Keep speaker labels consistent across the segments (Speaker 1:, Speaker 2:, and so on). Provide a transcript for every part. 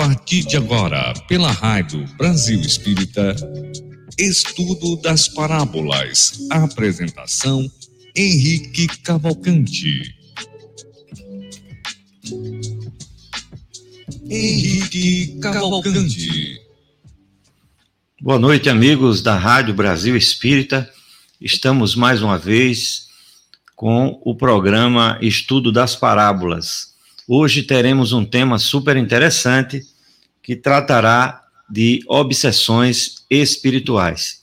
Speaker 1: partir de agora, pela Rádio Brasil Espírita, Estudo das Parábolas. Apresentação: Henrique Cavalcante. Henrique Cavalcante.
Speaker 2: Boa noite, amigos da Rádio Brasil Espírita. Estamos mais uma vez com o programa Estudo das Parábolas. Hoje teremos um tema super interessante que tratará de obsessões espirituais.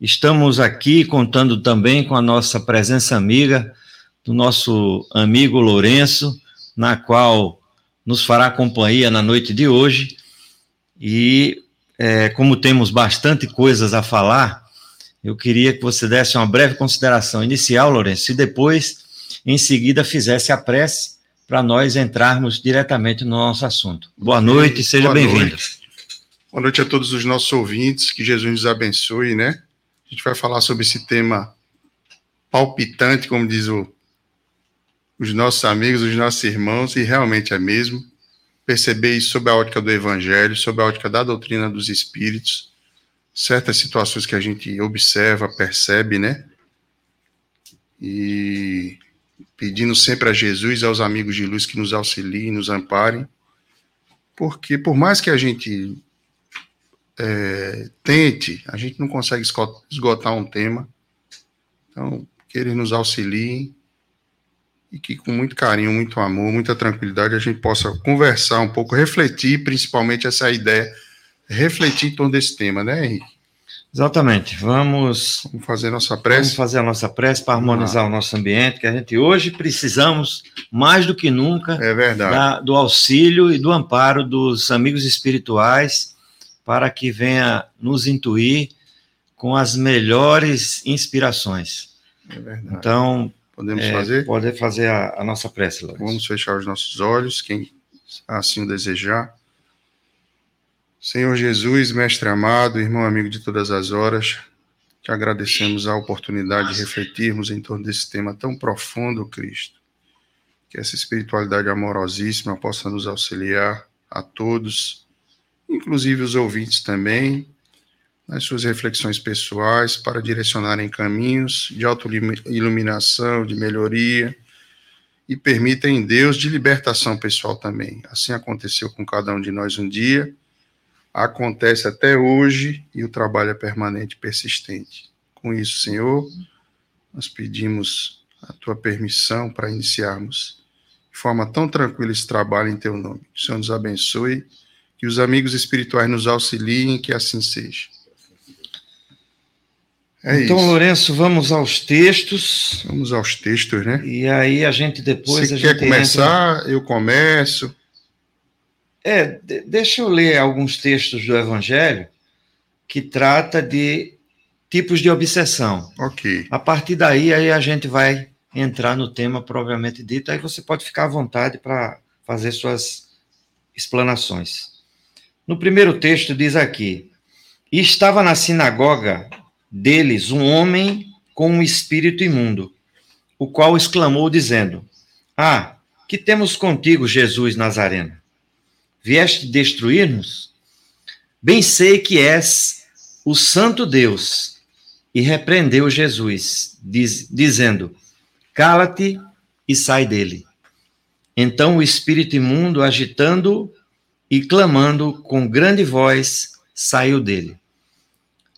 Speaker 2: Estamos aqui contando também com a nossa presença amiga do nosso amigo Lourenço, na qual nos fará companhia na noite de hoje. E é, como temos bastante coisas a falar, eu queria que você desse uma breve consideração inicial, Lourenço, e depois, em seguida, fizesse a prece para nós entrarmos diretamente no nosso assunto. Boa noite, seja bem-vindo.
Speaker 3: Boa noite a todos os nossos ouvintes, que Jesus nos abençoe, né? A gente vai falar sobre esse tema palpitante, como diz o, os nossos amigos, os nossos irmãos, e realmente é mesmo. Perceber isso sob a ótica do Evangelho, sob a ótica da doutrina dos Espíritos, certas situações que a gente observa, percebe, né? E pedindo sempre a Jesus e aos amigos de luz que nos auxiliem, nos amparem, porque por mais que a gente é, tente, a gente não consegue esgotar um tema. Então, que eles nos auxiliem e que com muito carinho, muito amor, muita tranquilidade a gente possa conversar um pouco, refletir, principalmente essa ideia, refletir em torno desse tema, né, Henrique?
Speaker 2: Exatamente. Vamos,
Speaker 3: vamos fazer nossa prece.
Speaker 2: Vamos fazer a nossa prece para harmonizar ah. o nosso ambiente, que a gente hoje precisamos mais do que nunca
Speaker 3: é verdade. Da,
Speaker 2: do auxílio e do amparo dos amigos espirituais para que venha nos intuir com as melhores inspirações.
Speaker 3: É verdade.
Speaker 2: Então,
Speaker 3: Podemos é, fazer?
Speaker 2: Pode fazer a, a nossa prece, Lourenço.
Speaker 3: Vamos fechar os nossos olhos, quem assim o desejar. Senhor Jesus, Mestre amado, irmão amigo de todas as horas, te agradecemos a oportunidade de refletirmos em torno desse tema tão profundo, Cristo. Que essa espiritualidade amorosíssima possa nos auxiliar a todos, inclusive os ouvintes também, nas suas reflexões pessoais para direcionarem caminhos de autoiluminação, de melhoria e permitem Deus de libertação pessoal também. Assim aconteceu com cada um de nós um dia, acontece até hoje e o trabalho é permanente e persistente. Com isso, Senhor, nós pedimos a tua permissão para iniciarmos de forma tão tranquila esse trabalho em teu nome. Que o Senhor nos abençoe, que os amigos espirituais nos auxiliem, que assim seja.
Speaker 2: É então, isso. Lourenço, vamos aos textos.
Speaker 3: Vamos aos textos, né?
Speaker 2: E aí a gente depois.
Speaker 3: Se
Speaker 2: a
Speaker 3: quer começar, entra... eu começo.
Speaker 2: É, de, deixa eu ler alguns textos do Evangelho que trata de tipos de obsessão.
Speaker 3: Ok.
Speaker 2: A partir daí, aí a gente vai entrar no tema propriamente dito. Aí você pode ficar à vontade para fazer suas explanações. No primeiro texto diz aqui: E estava na sinagoga deles um homem com um espírito imundo, o qual exclamou, dizendo: Ah, que temos contigo, Jesus Nazareno? Vieste destruir-nos? Bem sei que és o Santo Deus. E repreendeu Jesus, diz, dizendo: Cala-te e sai dele. Então o espírito imundo, agitando e clamando com grande voz, saiu dele.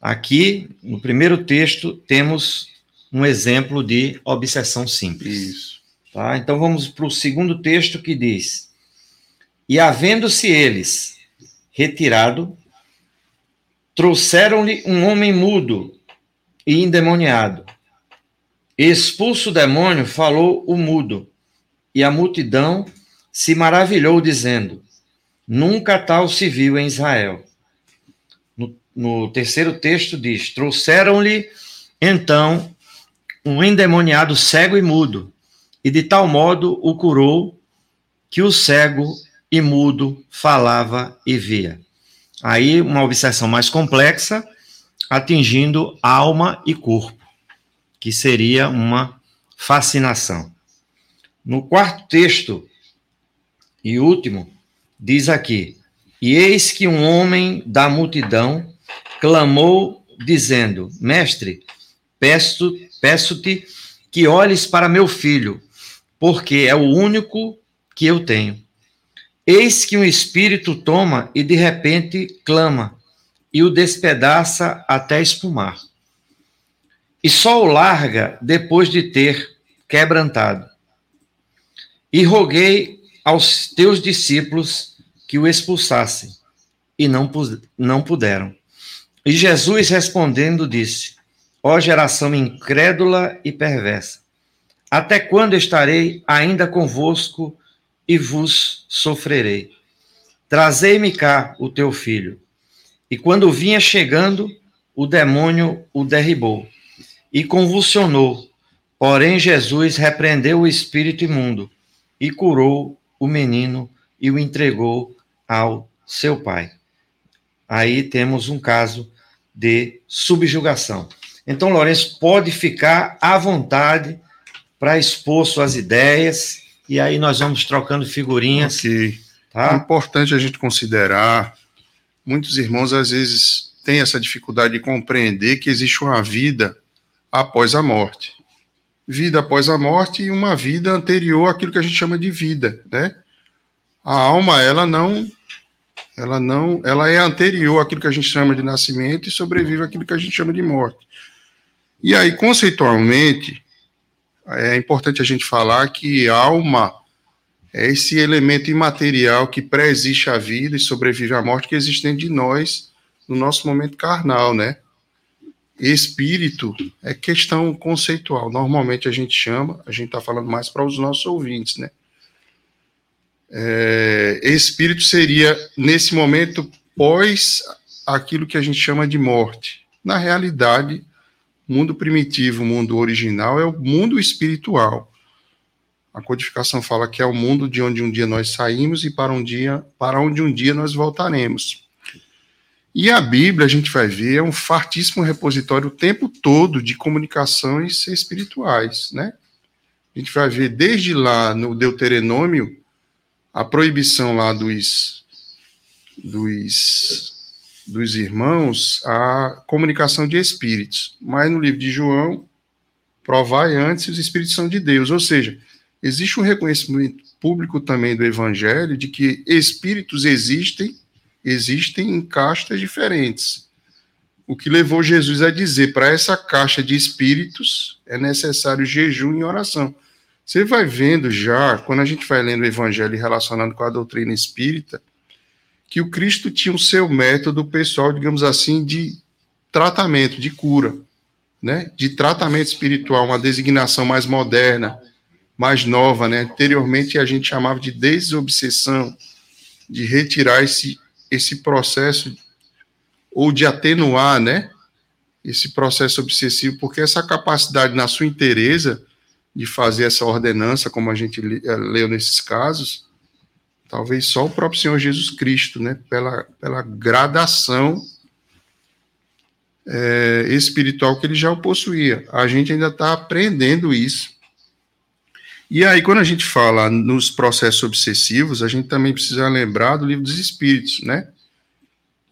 Speaker 2: Aqui, no primeiro texto, temos um exemplo de obsessão simples.
Speaker 3: Isso.
Speaker 2: Tá? Então vamos para o segundo texto que diz: E havendo-se eles retirado, trouxeram-lhe um homem mudo e endemoniado. Expulso o demônio, falou o mudo, e a multidão se maravilhou, dizendo: Nunca tal se viu em Israel no terceiro texto diz: Trouxeram-lhe então um endemoniado cego e mudo, e de tal modo o curou que o cego e mudo falava e via. Aí uma obsessão mais complexa, atingindo alma e corpo, que seria uma fascinação. No quarto texto e último, diz aqui: E eis que um homem da multidão clamou, dizendo: Mestre, peço-te peço que olhes para meu filho, porque é o único que eu tenho. Eis que um espírito toma e de repente clama, e o despedaça até espumar. E só o larga depois de ter quebrantado. E roguei aos teus discípulos que o expulsassem, e não, não puderam. E Jesus respondendo disse: Ó geração incrédula e perversa, até quando estarei ainda convosco e vos sofrerei? Trazei-me cá o teu filho. E quando vinha chegando, o demônio o derribou e convulsionou. Porém, Jesus repreendeu o espírito imundo e curou o menino e o entregou ao seu pai. Aí temos um caso de subjugação. Então, Lourenço pode ficar à vontade para expor suas ideias e aí nós vamos trocando figurinhas.
Speaker 3: Ok. Tá? É importante a gente considerar, muitos irmãos às vezes têm essa dificuldade de compreender que existe uma vida após a morte. Vida após a morte e uma vida anterior àquilo que a gente chama de vida, né? A alma, ela não ela não, ela é anterior àquilo que a gente chama de nascimento e sobrevive àquilo que a gente chama de morte. E aí, conceitualmente, é importante a gente falar que alma é esse elemento imaterial que pré-existe a vida e sobrevive à morte que existe dentro de nós no nosso momento carnal, né? Espírito é questão conceitual. Normalmente a gente chama, a gente está falando mais para os nossos ouvintes, né? É, espírito seria, nesse momento, pós aquilo que a gente chama de morte. Na realidade, mundo primitivo, mundo original, é o mundo espiritual. A codificação fala que é o mundo de onde um dia nós saímos e para um dia, para onde um dia nós voltaremos. E a Bíblia, a gente vai ver, é um fartíssimo repositório o tempo todo de comunicações espirituais, né? A gente vai ver desde lá no Deuteronômio a proibição lá dos dos dos irmãos a comunicação de espíritos. Mas no livro de João, provai antes os espíritos são de Deus. Ou seja, existe um reconhecimento público também do evangelho de que espíritos existem, existem em castas diferentes. O que levou Jesus a dizer para essa caixa de espíritos é necessário jejum e oração. Você vai vendo já, quando a gente vai lendo o evangelho relacionando com a doutrina espírita, que o Cristo tinha o seu método pessoal, digamos assim, de tratamento, de cura, né? De tratamento espiritual, uma designação mais moderna, mais nova, né? Anteriormente a gente chamava de desobsessão, de retirar esse esse processo ou de atenuar, né? Esse processo obsessivo, porque essa capacidade na sua inteireza de fazer essa ordenança, como a gente leu nesses casos, talvez só o próprio Senhor Jesus Cristo, né, pela, pela gradação é, espiritual que ele já possuía. A gente ainda está aprendendo isso. E aí, quando a gente fala nos processos obsessivos, a gente também precisa lembrar do livro dos Espíritos, né?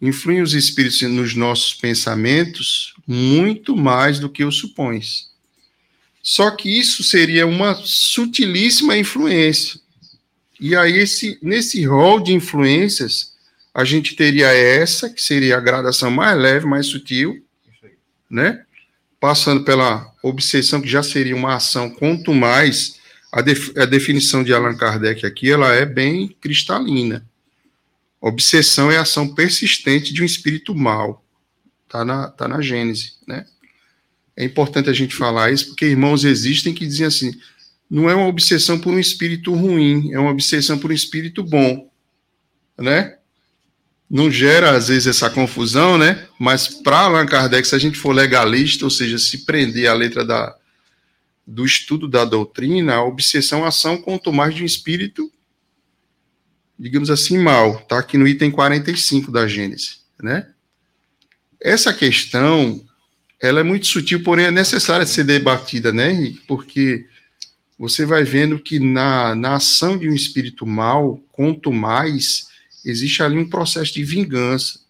Speaker 3: Influem os espíritos nos nossos pensamentos muito mais do que o supões. Só que isso seria uma sutilíssima influência. E aí, esse, nesse rol de influências, a gente teria essa, que seria a gradação mais leve, mais sutil, né? Passando pela obsessão, que já seria uma ação, quanto mais a, def, a definição de Allan Kardec aqui, ela é bem cristalina. Obsessão é a ação persistente de um espírito mal. Tá na, tá na Gênese, né? É importante a gente falar isso, porque irmãos existem que dizem assim: não é uma obsessão por um espírito ruim, é uma obsessão por um espírito bom, né? não gera, às vezes, essa confusão, né? Mas para Allan Kardec, se a gente for legalista, ou seja, se prender à letra da, do estudo da doutrina, a obsessão, ação, quanto mais de um espírito, digamos assim, mal. Está aqui no item 45 da Gênesis, né? Essa questão, ela é muito sutil, porém é necessária ser debatida, né? Porque você vai vendo que na, na ação de um espírito mal, quanto mais, existe ali um processo de vingança,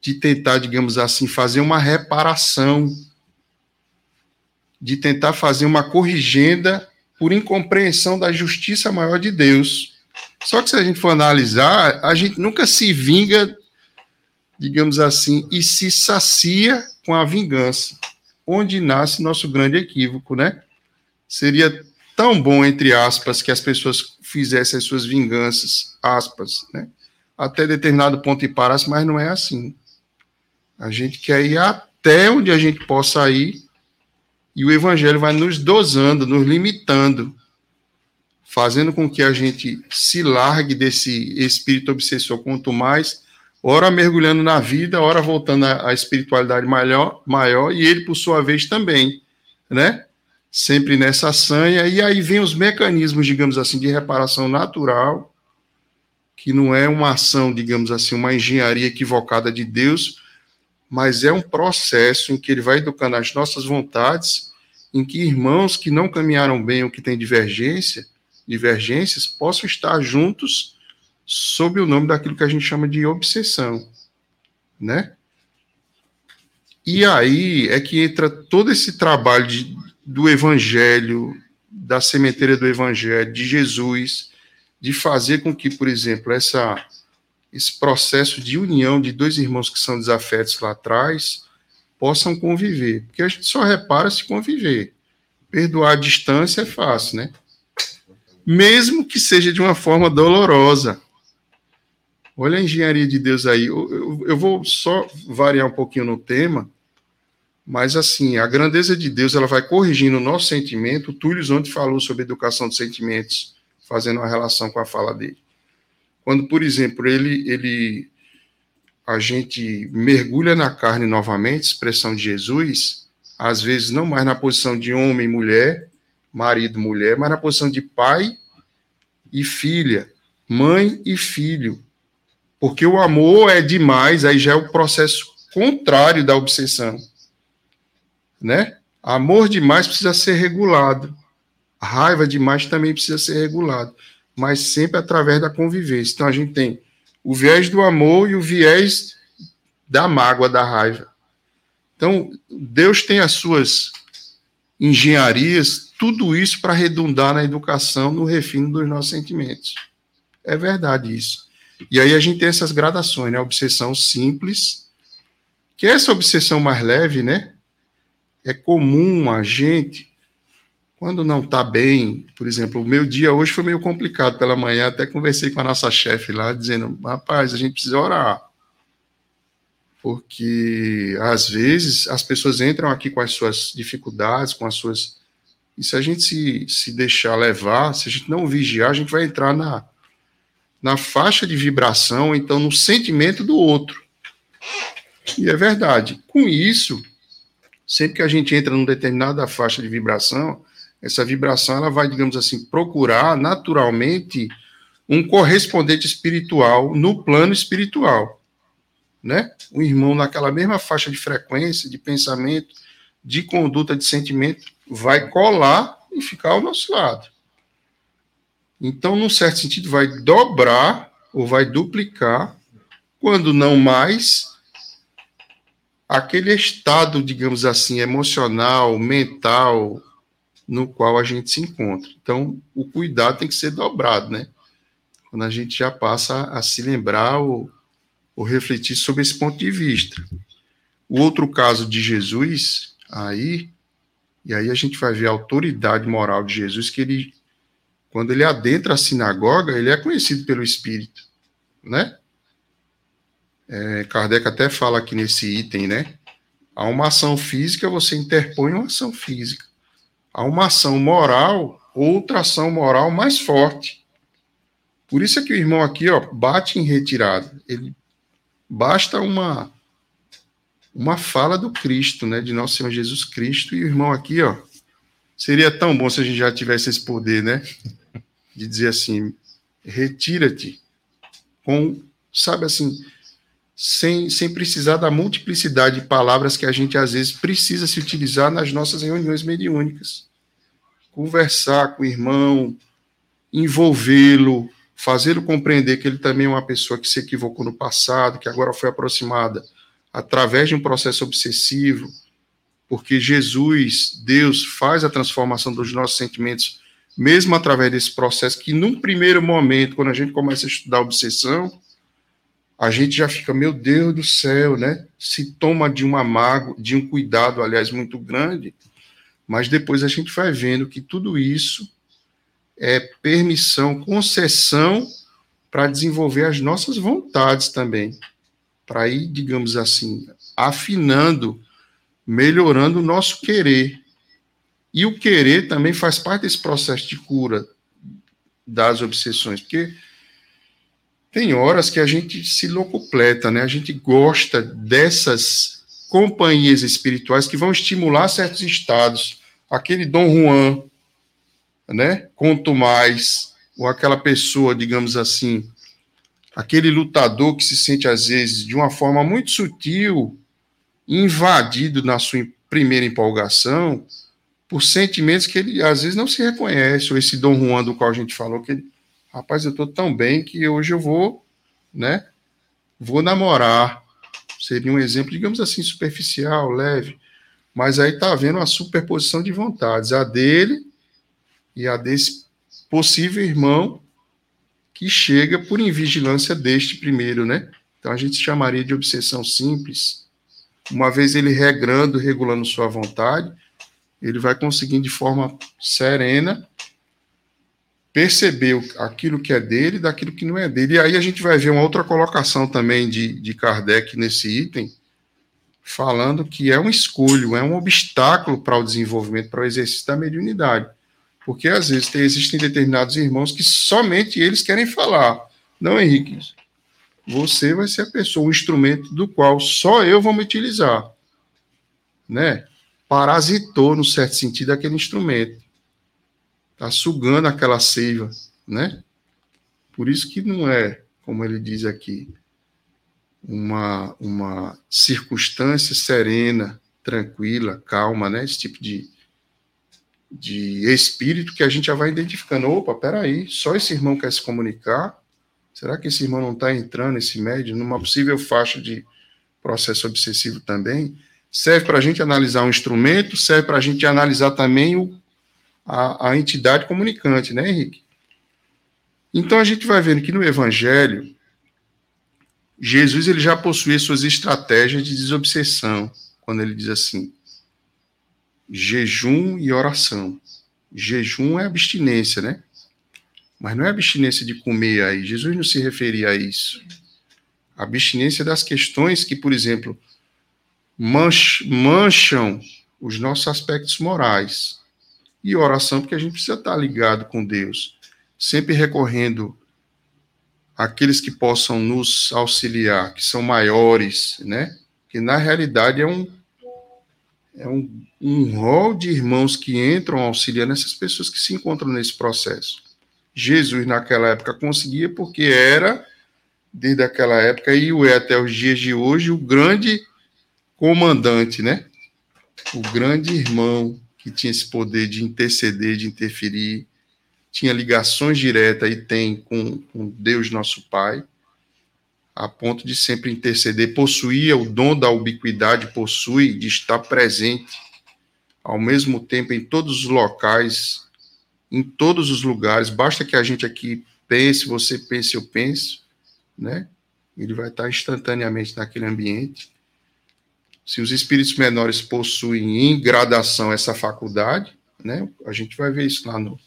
Speaker 3: de tentar, digamos assim, fazer uma reparação, de tentar fazer uma corrigenda por incompreensão da justiça maior de Deus. Só que se a gente for analisar, a gente nunca se vinga, digamos assim, e se sacia com a vingança, onde nasce nosso grande equívoco, né? Seria tão bom, entre aspas, que as pessoas fizessem as suas vinganças, aspas, né? até determinado ponto e parasse, mas não é assim. A gente quer ir até onde a gente possa ir, e o Evangelho vai nos dosando, nos limitando, fazendo com que a gente se largue desse espírito obsessor, quanto mais, ora mergulhando na vida, ora voltando à, espiritualidade maior, maior, e ele, por sua vez, também, né? Sempre nessa sanha, e aí vem os mecanismos, digamos assim, de reparação natural, que não é uma ação, digamos assim, uma engenharia equivocada de Deus, mas é um processo em que ele vai educando as nossas vontades, em que irmãos que não caminharam bem ou que têm divergência, divergências, possam estar juntos sob o nome daquilo que a gente chama de obsessão, né? E aí é que entra todo esse trabalho de, do Evangelho, da sementeira do Evangelho, de Jesus, de fazer com que, por exemplo, essa, esse processo de união de dois irmãos que são desafetos lá atrás possam conviver. Porque a gente só repara se conviver. Perdoar a distância é fácil, né? Mesmo que seja de uma forma dolorosa. Olha a engenharia de Deus aí. Eu, eu, eu vou só variar um pouquinho no tema mas, assim, a grandeza de Deus, ela vai corrigindo o nosso sentimento. O Túlio Zonte falou sobre educação de sentimentos, fazendo uma relação com a fala dele. Quando, por exemplo, ele, ele a gente mergulha na carne novamente, expressão de Jesus, às vezes não mais na posição de homem e mulher, marido e mulher, mas na posição de pai e filha, mãe e filho. Porque o amor é demais, aí já é o processo contrário da obsessão né? Amor demais precisa ser regulado. Raiva demais também precisa ser regulado, mas sempre através da convivência. Então a gente tem o viés do amor e o viés da mágoa, da raiva. Então, Deus tem as suas engenharias, tudo isso para redundar na educação, no refino dos nossos sentimentos. É verdade isso. E aí a gente tem essas gradações, né? Obsessão simples, que é essa obsessão mais leve, né? É comum a gente, quando não está bem, por exemplo, o meu dia hoje foi meio complicado pela manhã, até conversei com a nossa chefe lá, dizendo, rapaz, a gente precisa orar. Porque, às vezes, as pessoas entram aqui com as suas dificuldades, com as suas... E se a gente se, se deixar levar, se a gente não vigiar, a gente vai entrar na, na faixa de vibração, então no sentimento do outro. E é verdade. Com isso, sempre que a gente entra numa determinada faixa de vibração, essa vibração ela vai, digamos assim, procurar naturalmente um correspondente espiritual no plano espiritual, né? Um irmão naquela mesma faixa de frequência, de pensamento, de conduta, de sentimento, vai colar e ficar ao nosso lado. Então, num certo sentido, vai dobrar ou vai duplicar, quando não mais, aquele estado, digamos assim, emocional, mental, no qual a gente se encontra. Então, o cuidado tem que ser dobrado, né? Quando a gente já passa a se lembrar ou, ou refletir sobre esse ponto de vista. O outro caso de Jesus, aí, e aí a gente vai ver a autoridade moral de Jesus, que ele, quando ele adentra a sinagoga, ele é conhecido pelo Espírito, né? É, Kardec até fala aqui nesse item, né? Há uma ação física, você interpõe uma ação física. Há uma ação moral, outra ação moral mais forte. Por isso é que o irmão aqui, ó, bate em retirada. Ele basta uma uma fala do Cristo, né, de nosso Senhor Jesus Cristo e o irmão aqui, ó, seria tão bom se a gente já tivesse esse poder, né, de dizer assim, retira-te com, sabe assim, sem, sem precisar da multiplicidade de palavras que a gente às vezes precisa se utilizar nas nossas reuniões mediúnicas. Conversar com o irmão, envolvê-lo, fazê-lo compreender que ele também é uma pessoa que se equivocou no passado, que agora foi aproximada através de um processo obsessivo, porque Jesus, Deus, faz a transformação dos nossos sentimentos, mesmo através desse processo, que num primeiro momento, quando a gente começa a estudar a obsessão, a gente já fica, meu Deus do céu, né? Se toma de uma mágoa, de um cuidado, aliás, muito grande, mas depois a gente vai vendo que tudo isso é permissão, concessão para desenvolver as nossas vontades também, para ir, digamos assim, afinando, melhorando o nosso querer. E o querer também faz parte desse processo de cura das obsessões, porque tem horas que a gente se locupleta, né? A gente gosta dessas companhias espirituais que vão estimular certos estados. Aquele Dom Juan, né? Quanto mais, ou aquela pessoa, digamos assim, aquele lutador que se sente às vezes de uma forma muito sutil, invadido na sua primeira empolgação, por sentimentos que ele às vezes não se reconhece, ou esse Dom Juan do qual a gente falou, que ele rapaz, eu estou tão bem que hoje eu vou, né? Vou namorar. Seria um exemplo, digamos assim, superficial, leve. Mas aí está havendo uma superposição de vontades, a dele e a desse possível irmão que chega por invigilância deste primeiro, né? Então a gente chamaria de obsessão simples. Uma vez ele regrando, regulando sua vontade, ele vai conseguindo de forma serena perceber aquilo que é dele daquilo que não é dele. E aí a gente vai ver uma outra colocação também de, de Kardec nesse item, falando que é um escolho, é um obstáculo para o desenvolvimento, para o exercício da mediunidade. Porque às vezes tem, existem determinados irmãos que somente eles querem falar. Não, Henrique, você vai ser a pessoa, o instrumento do qual só eu vou me utilizar. Né? Parasitou, no certo sentido, aquele instrumento está sugando aquela seiva, né? Por isso que não é, como ele diz aqui, uma, uma circunstância serena, tranquila, calma, né? Esse tipo de, de espírito que a gente já vai identificando. Opa, peraí, só esse irmão quer se comunicar? Será que esse irmão não está entrando, esse médio, numa possível faixa de processo obsessivo também? Serve para a gente analisar um instrumento, serve para a gente analisar também o a, a entidade comunicante, né, Henrique? Então a gente vai vendo que no Evangelho, Jesus ele já possui suas estratégias de desobsessão, quando ele diz assim: jejum e oração. Jejum é abstinência, né? Mas não é abstinência de comer aí. Jesus não se referia a isso. abstinência das questões que, por exemplo, mancham os nossos aspectos morais e oração, porque a gente precisa estar ligado com Deus, sempre recorrendo àqueles que possam nos auxiliar, que são maiores, né? Que na realidade é um é um, um rol de irmãos que entram auxiliando essas pessoas que se encontram nesse processo. Jesus, naquela época, conseguia, porque era, desde aquela época, e o é até os dias de hoje, o grande comandante, né? O grande irmão, que tinha esse poder de interceder, de interferir, tinha ligações diretas e tem com, com Deus nosso Pai, a ponto de sempre interceder, possuía o dom da ubiquidade, possui de estar presente ao mesmo tempo em todos os locais, em todos os lugares. Basta que a gente aqui pense, você pense, eu penso, né? Ele vai estar instantaneamente naquele ambiente se os espíritos menores possuem em gradação essa faculdade, né? A gente vai ver isso lá no,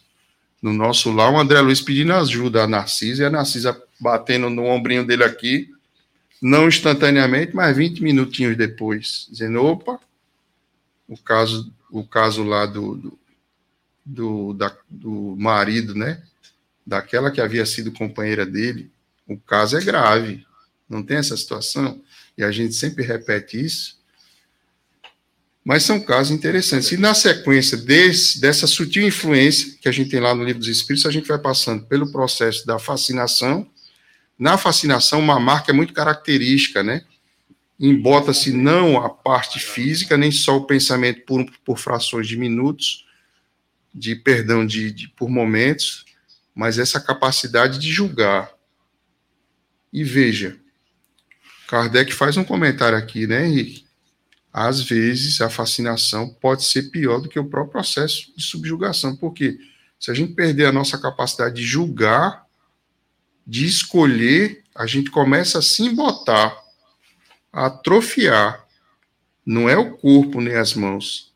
Speaker 3: no nosso lá, o André Luiz pedindo ajuda a Narcisa, e a Narcisa batendo no ombrinho dele aqui, não instantaneamente, mas 20 minutinhos depois, dizendo, opa, o caso, o caso lá do, do, do, da, do marido, né? Daquela que havia sido companheira dele, o caso é grave, Não tem essa situação? E a gente sempre repete isso. Mas são casos interessantes. E na sequência desse, dessa sutil influência que a gente tem lá no Livro dos Espíritos, a gente vai passando pelo processo da fascinação. Na fascinação, uma marca é muito característica, né? Embota-se não a parte física, nem só o pensamento por, por frações de minutos, de perdão de, de por momentos, mas essa capacidade de julgar. E veja, Kardec faz um comentário aqui, né, Henrique? Às vezes a fascinação pode ser pior do que o próprio processo de subjugação, porque se a gente perder a nossa capacidade de julgar, de escolher, a gente começa a se embotar, a atrofiar. Não é o corpo nem as mãos,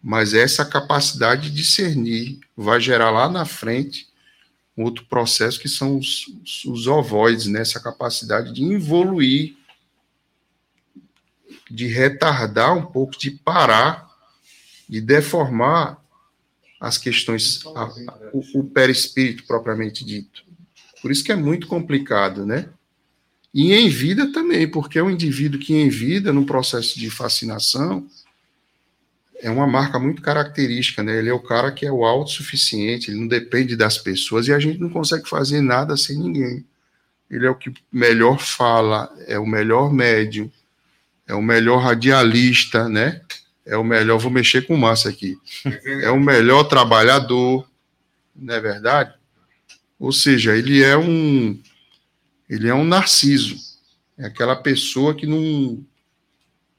Speaker 3: mas essa capacidade de discernir vai gerar lá na frente outro processo que são os, os ovoides, né? essa capacidade de evoluir de retardar um pouco, de parar, de deformar as questões, a, o, o perispírito propriamente dito. Por isso que é muito complicado, né? E em vida também, porque é um indivíduo que em vida, no processo de fascinação, é uma marca muito característica, né? Ele é o cara que é o autossuficiente, ele não depende das pessoas e a gente não consegue fazer nada sem ninguém. Ele é o que melhor fala, é o melhor médium, é o melhor radialista, né? É o melhor, vou mexer com massa aqui. É o melhor trabalhador, não é verdade? Ou seja, ele é um ele é um narciso. É aquela pessoa que não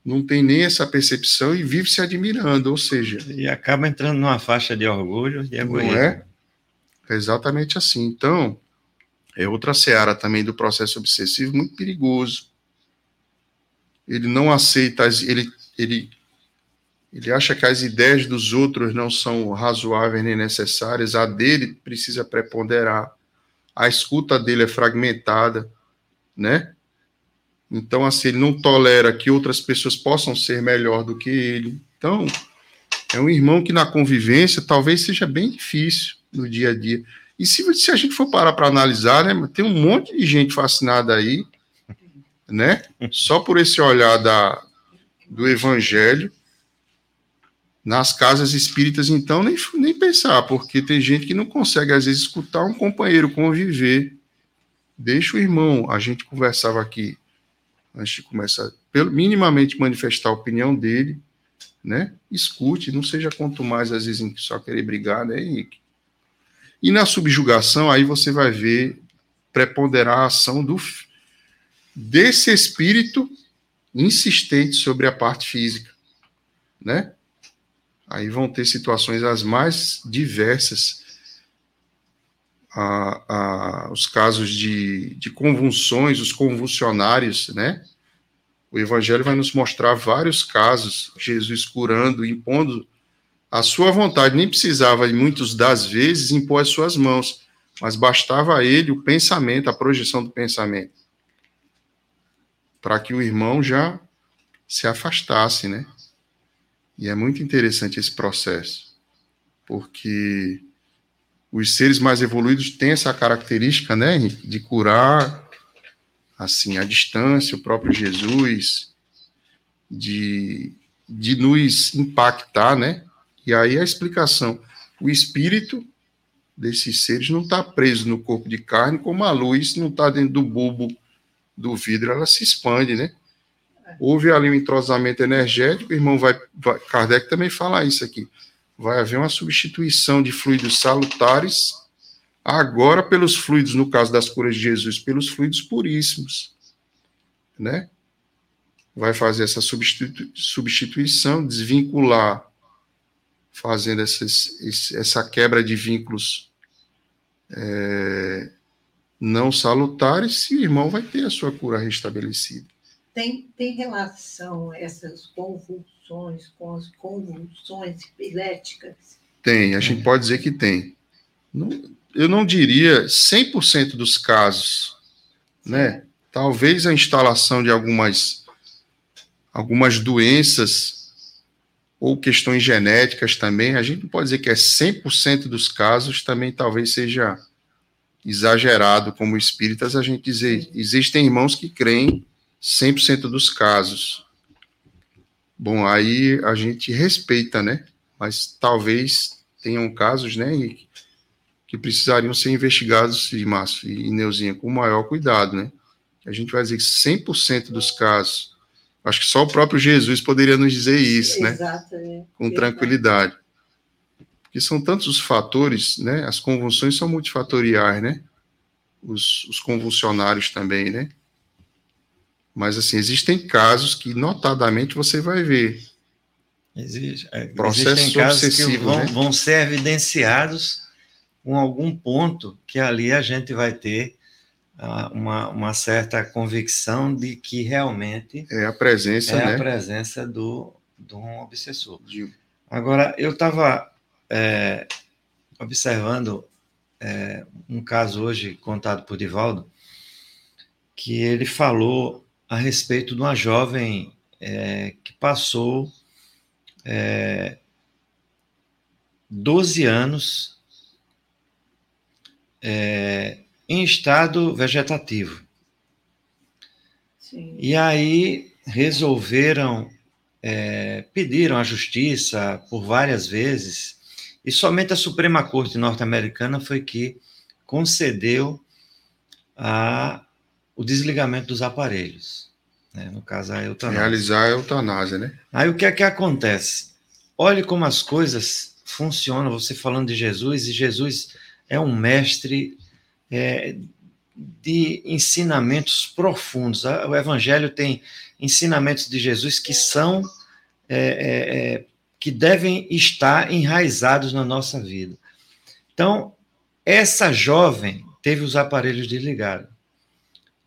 Speaker 3: não tem nem essa percepção e vive se admirando, ou seja,
Speaker 2: e acaba entrando numa faixa de orgulho e
Speaker 3: egoísmo. Não é? é exatamente assim. Então, é outra seara também do processo obsessivo muito perigoso ele não aceita, as, ele, ele, ele acha que as ideias dos outros não são razoáveis nem necessárias, a dele precisa preponderar, a escuta dele é fragmentada, né? Então, assim, ele não tolera que outras pessoas possam ser melhor do que ele. Então, é um irmão que na convivência talvez seja bem difícil no dia a dia. E se, se a gente for parar para analisar, né, tem um monte de gente fascinada aí né? Só por esse olhar da, do evangelho. Nas casas espíritas, então, nem, nem pensar, porque tem gente que não consegue, às vezes, escutar um companheiro conviver. Deixa o irmão, a gente conversava aqui, antes de começar, pelo, minimamente manifestar a opinião dele, né? Escute, não seja quanto mais, às vezes, só querer brigar, né, Henrique? E na subjugação, aí você vai ver preponderar a ação do, desse espírito insistente sobre a parte física, né? Aí vão ter situações as mais diversas, os casos de, de convulsões, os convulsionários, né? O Evangelho vai nos mostrar vários casos, Jesus curando, impondo a sua vontade, nem precisava, muitas das vezes, impor as suas mãos, mas bastava a ele o pensamento, a projeção do pensamento para que o irmão já se afastasse, né? E é muito interessante esse processo, porque os seres mais evoluídos têm essa característica, né, de curar assim à distância, o próprio Jesus, de, de nos impactar, né? E aí a explicação, o espírito desses seres não está preso no corpo de carne, como a luz não está dentro do bulbo do vidro, ela se expande, né? Houve ali um entrosamento energético, o irmão vai, vai Kardec também fala isso aqui. Vai haver uma substituição de fluidos salutares, agora pelos fluidos, no caso das curas de Jesus, pelos fluidos puríssimos, né? Vai fazer essa substitu substituição, desvincular, fazendo essas, essa quebra de vínculos é, não salutares, e o irmão vai ter a sua cura restabelecida.
Speaker 4: Tem, tem relação essas convulsões com as convulsões epiléticas?
Speaker 3: Tem, a gente pode dizer que tem. Não, eu não diria 100% dos casos, né? Talvez a instalação de algumas algumas doenças ou questões genéticas também, a gente não pode dizer que é 100% dos casos, também talvez seja exagerado como espíritas a gente dizer, existem irmãos que creem 100% dos casos. Bom, aí a gente respeita, né? Mas talvez tenham casos, né, que precisariam ser investigados, e Márcio e Neuzinha, com maior cuidado, né? A gente vai dizer que 100% dos casos, acho que só o próprio Jesus poderia nos dizer isso, né?
Speaker 4: Exato, é.
Speaker 3: Com tranquilidade. Porque são tantos os fatores, né? As convulsões são multifatoriais, né? Os, os convulsionários também, né? Mas, assim, existem casos que, notadamente, você vai ver.
Speaker 2: Existe, é,
Speaker 3: Processos
Speaker 2: existem casos que vão,
Speaker 3: né?
Speaker 2: vão ser evidenciados com algum ponto que ali a gente vai ter ah, uma, uma certa convicção de que realmente
Speaker 3: É a presença,
Speaker 2: é a
Speaker 3: né?
Speaker 2: presença do, de um obsessor. Agora, eu estava observando é, um caso hoje contado por Divaldo, que ele falou a respeito de uma jovem é, que passou é, 12 anos é, em estado vegetativo.
Speaker 4: Sim.
Speaker 2: E aí resolveram, é, pediram à justiça por várias vezes, e somente a Suprema Corte norte-americana foi que concedeu a, o desligamento dos aparelhos. né? No caso, a eutanásia.
Speaker 3: realizar a eutanásia, né?
Speaker 2: Aí o que é que acontece? Olhe como as coisas funcionam, você falando de Jesus, e Jesus é um mestre é, de ensinamentos profundos. O Evangelho tem ensinamentos de Jesus que são, é, é, é, que devem estar enraizados na nossa vida. Então, essa jovem teve os aparelhos desligados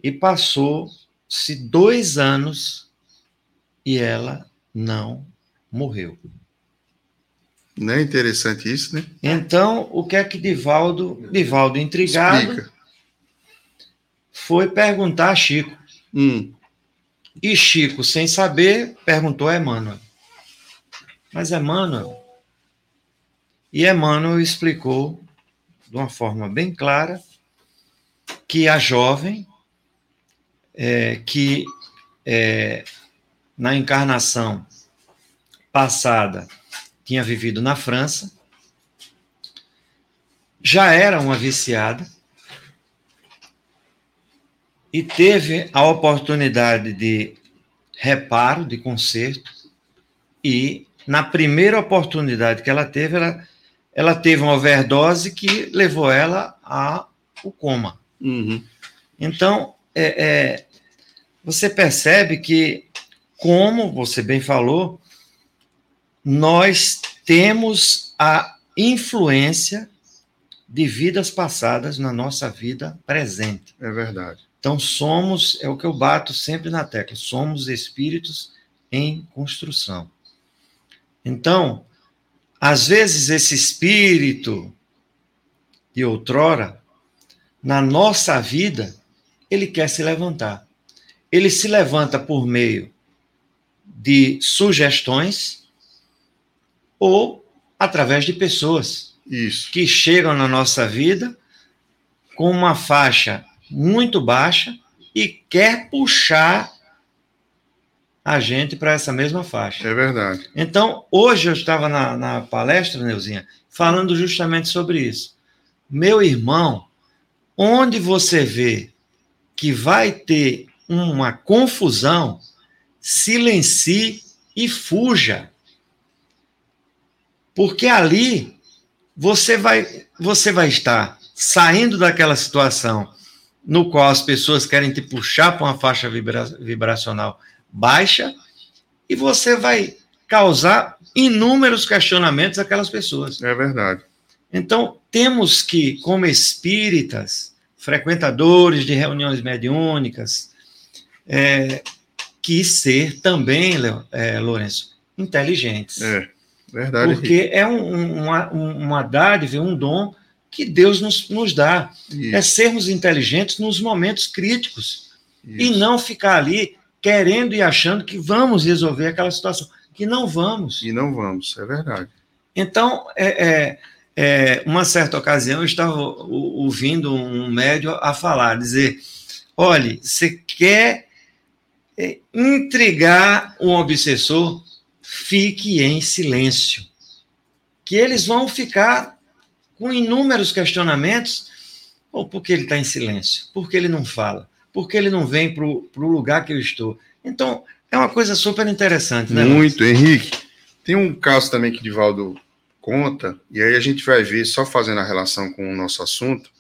Speaker 2: e passou-se dois anos e ela não morreu.
Speaker 3: Não é interessante isso, né?
Speaker 2: Então, o que é que Divaldo, Divaldo intrigado,
Speaker 3: Explica.
Speaker 2: foi perguntar a Chico.
Speaker 3: Hum,
Speaker 2: E Chico, sem saber, perguntou a Emmanuel. Mas Emmanuel. E Emmanuel explicou de uma forma bem clara que a jovem é, que é, na encarnação passada tinha vivido na França, já era uma viciada e teve a oportunidade de reparo, de conserto, e na primeira oportunidade que ela teve, ela, ela teve uma overdose que levou ela ao coma.
Speaker 3: uhum.
Speaker 2: Então, é, é, você percebe que, como você bem falou, nós temos a influência de vidas passadas na nossa vida presente.
Speaker 3: É verdade.
Speaker 2: Então, somos, é o que eu bato sempre na tecla, somos espíritos em construção. Então, às vezes, esse espírito de outrora, na nossa vida, ele quer se levantar. Ele se levanta por meio de sugestões ou através de pessoas
Speaker 3: Isso.
Speaker 2: que chegam na nossa vida com uma faixa muito baixa e quer puxar a gente para essa mesma faixa.
Speaker 3: É verdade.
Speaker 2: Então, hoje eu estava na, na palestra, Neuzinha, falando justamente sobre isso. Meu irmão, onde você vê que vai ter uma confusão, silencie e fuja. Porque ali você vai, você vai estar saindo daquela situação no qual as pessoas querem te puxar para uma faixa vibra- vibracional baixa e você vai causar inúmeros questionamentos àquelas pessoas.
Speaker 3: É verdade.
Speaker 2: Então, temos que, como espíritas, frequentadores de reuniões mediúnicas, é, que ser também, é, Lourenço, inteligentes.
Speaker 3: É. Verdade.
Speaker 2: Porque é um- um- uma, um- uma dádiva, um dom que Deus nos, nos dá. É
Speaker 3: Isso,
Speaker 2: sermos inteligentes nos momentos críticos e
Speaker 3: isso.
Speaker 2: não ficar ali querendo e achando que vamos resolver aquela situação, que não vamos.
Speaker 3: E não vamos, é verdade.
Speaker 2: Então, é, é, é, uma certa ocasião eu estava ouvindo um médium a falar, dizer, olhe, você quer é, intrigar um obsessor, fique em silêncio. Que eles vão ficar com inúmeros questionamentos. Ou por que ele está em silêncio? Por que ele não fala? Por que ele não vem para o lugar que eu estou? Então, é uma coisa super interessante, né?
Speaker 3: Muito, Henrique. Tem um caso também que Divaldo conta, e aí a gente vai ver, só fazendo a relação com o nosso assunto,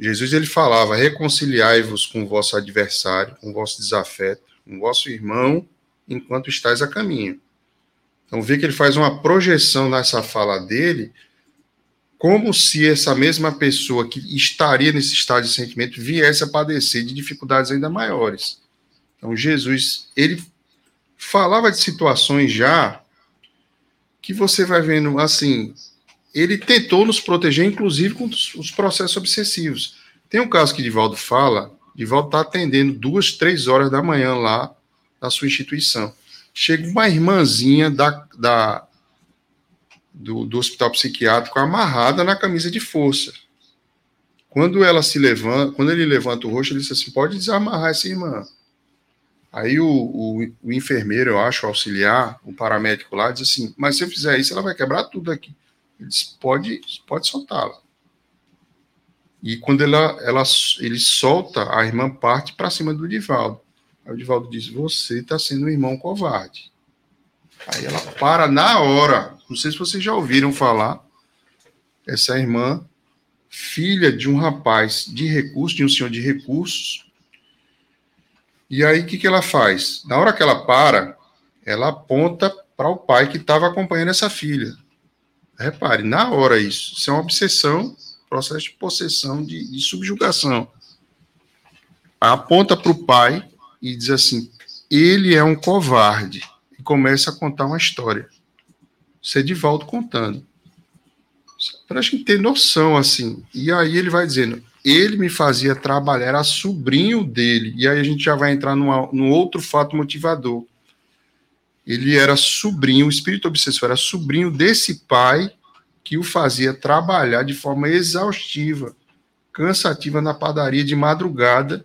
Speaker 3: Jesus ele falava: reconciliai-vos com o vosso adversário, com o vosso desafeto, com o vosso irmão, enquanto estáis a caminho. Então, vê que ele faz uma projeção nessa fala dele, como se essa mesma pessoa que estaria nesse estado de sentimento viesse a padecer de dificuldades ainda maiores. Então, Jesus, ele falava de situações já que você vai vendo, assim, ele tentou nos proteger, inclusive com os processos obsessivos. Tem um caso que Divaldo fala, Divaldo está atendendo duas, três horas da manhã lá na sua instituição. Chega uma irmãzinha da, da do, do hospital psiquiátrico amarrada na camisa de força. Quando ela se levanta, quando ele levanta o rosto, ele diz assim: pode desamarrar essa irmã. Aí o, o, o, enfermeiro, eu acho, o auxiliar, o paramédico lá, diz assim: mas se eu fizer isso, ela vai quebrar tudo aqui. Ele diz: pode, pode soltá-la. E quando ela, ela, ele solta, a irmã parte para cima do Divaldo. Aí o Divaldo diz: Você está sendo um irmão covarde. Aí ela para na hora. Não sei se vocês já ouviram falar. Essa irmã, filha de um rapaz de recursos, de um senhor de recursos. E aí o que, que ela faz? Na hora que ela para, ela aponta para o pai que estava acompanhando essa filha. Repare, na hora isso. Isso é uma obsessão processo de possessão, de, de subjugação. Aponta para o pai e diz assim: ele é um covarde. E começa a contar uma história. Isso é Divaldo contando. Para a gente ter noção, assim. E aí ele vai dizendo: ele me fazia trabalhar, era sobrinho dele. E aí a gente já vai entrar numa, num outro fato motivador. Ele era sobrinho, o espírito obsessor era sobrinho desse pai que o fazia trabalhar de forma exaustiva, cansativa na padaria de madrugada,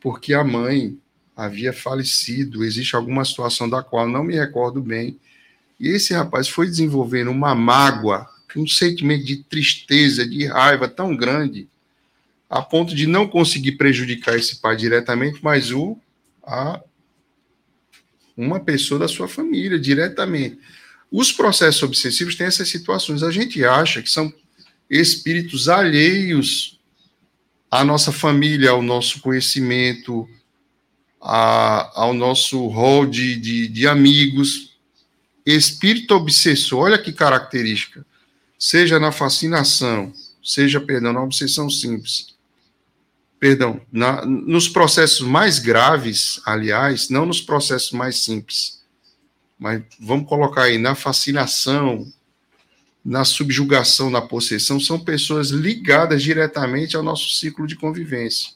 Speaker 3: porque a mãe havia falecido, existe alguma situação da qual não me recordo bem. E esse rapaz foi desenvolvendo uma mágoa, um sentimento de tristeza, de raiva tão grande, a ponto de não conseguir prejudicar esse pai diretamente, mas o a uma pessoa da sua família diretamente. Os processos obsessivos têm essas situações. A gente acha que são espíritos alheios à nossa família, ao nosso conhecimento, a, ao nosso rol de, de, de amigos. Espírito obsessor, olha que característica. Seja na fascinação, seja, perdão, na obsessão simples. Perdão, na, nos processos mais graves, aliás, não nos processos mais simples mas vamos colocar aí na fascinação, na subjugação, na possessão, são pessoas ligadas diretamente ao nosso ciclo de convivência.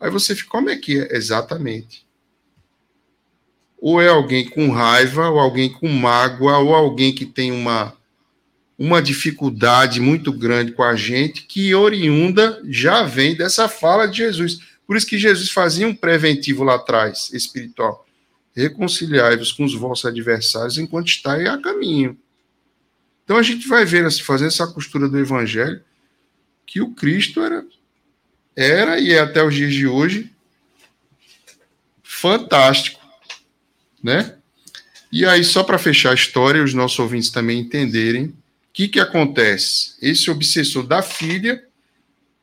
Speaker 3: Aí você fica, como é que é? Exatamente. Ou é alguém com raiva, ou alguém com mágoa, ou alguém que tem uma, uma dificuldade muito grande com a gente, que oriunda já vem dessa fala de Jesus. Por isso que Jesus fazia um preventivo lá atrás, espiritual reconciliai-vos com os vossos adversários enquanto estáis a caminho. Então a gente vai ver, assim, fazer essa costura do evangelho, que o Cristo era, era e é até os dias de hoje fantástico, né? E aí, só para fechar a história, os nossos ouvintes também entenderem o que, que acontece. Esse obsessor da filha,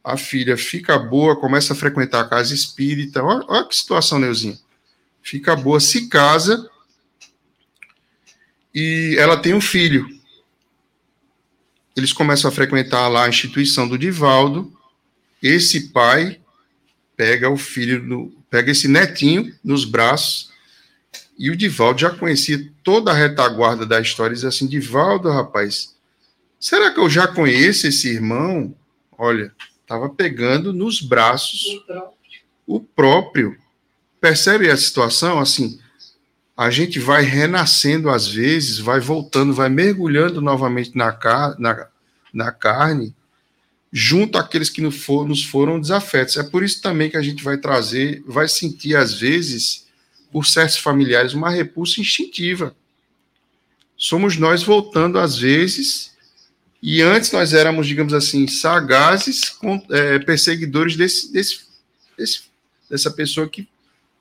Speaker 3: a filha fica boa, começa a frequentar a casa espírita. Olha, que situação, Neuzinha fica boa, se casa e ela tem um filho. Eles começam a frequentar lá a instituição do Divaldo. Esse pai pega o filho, no, pega esse netinho nos braços. E o Divaldo já conhecia toda a retaguarda da história. Diz assim: Divaldo, rapaz, será que eu já conheço esse irmão? Olha, estava pegando nos braços o próprio. Percebe a situação? Assim, a gente vai renascendo às vezes, vai voltando, vai mergulhando novamente na, na, na carne, junto àqueles que nos foram desafetos. É por isso também que a gente vai trazer, vai sentir às vezes, por certos familiares, uma repulsa instintiva. Somos nós voltando às vezes, e antes nós éramos, digamos assim, sagazes, é, perseguidores desse, desse, desse, dessa pessoa que